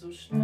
zu schnell.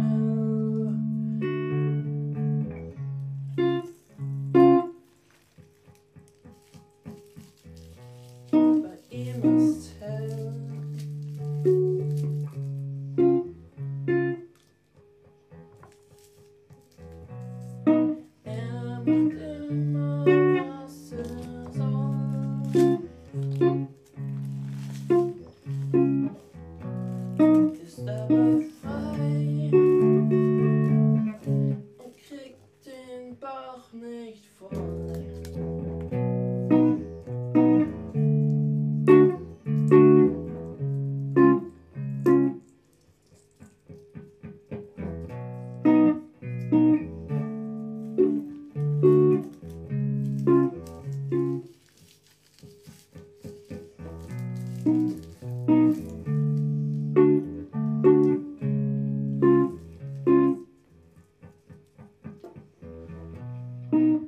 Nicht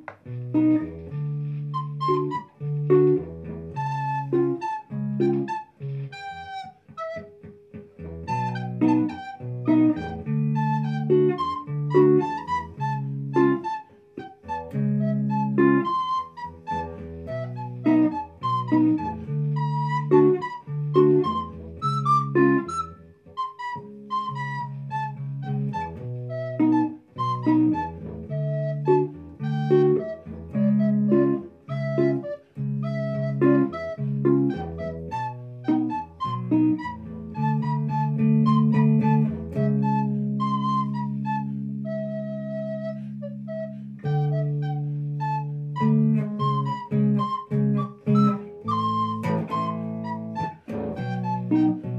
voll. ist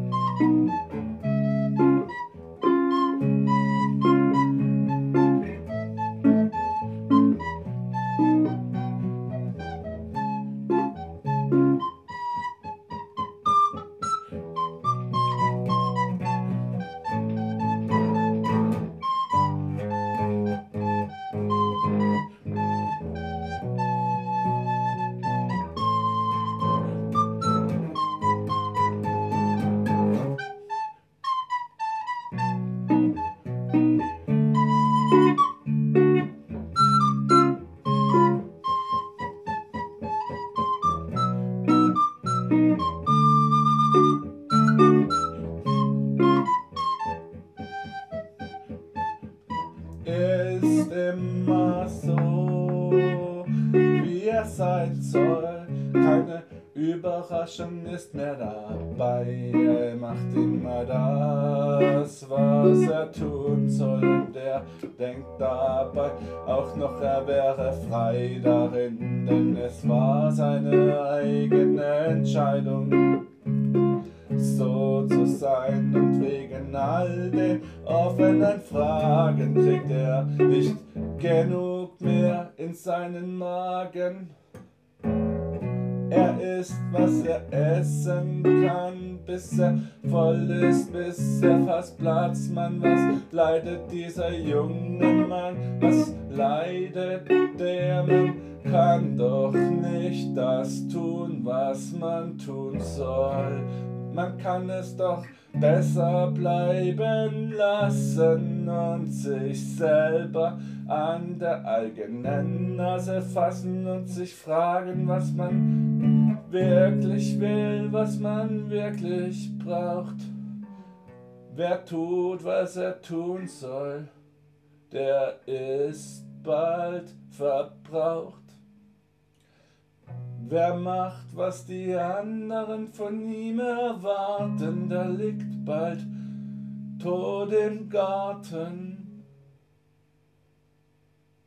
er sein soll. Keine Überraschung ist mehr dabei. Er macht immer das, was er tun soll. Und er denkt dabei auch noch, er wäre frei darin, denn es war seine eigene Entscheidung so zu sein und wegen all den offenen Fragen kriegt er nicht genug mehr in seinen Magen. Er isst, was er essen kann, bis er voll ist, bis er fast platzt. Man, was leidet dieser junge Mann? Was leidet der Mann? Kann doch nicht das tun, was man tun soll. Man kann es doch besser bleiben lassen und sich selber an der eigenen Nase fassen und sich fragen, was man wirklich will, was man wirklich braucht. Wer tut, was er tun soll, der ist bald verbraucht. Wer macht, was die anderen von ihm erwarten, der liegt bald tot im Garten.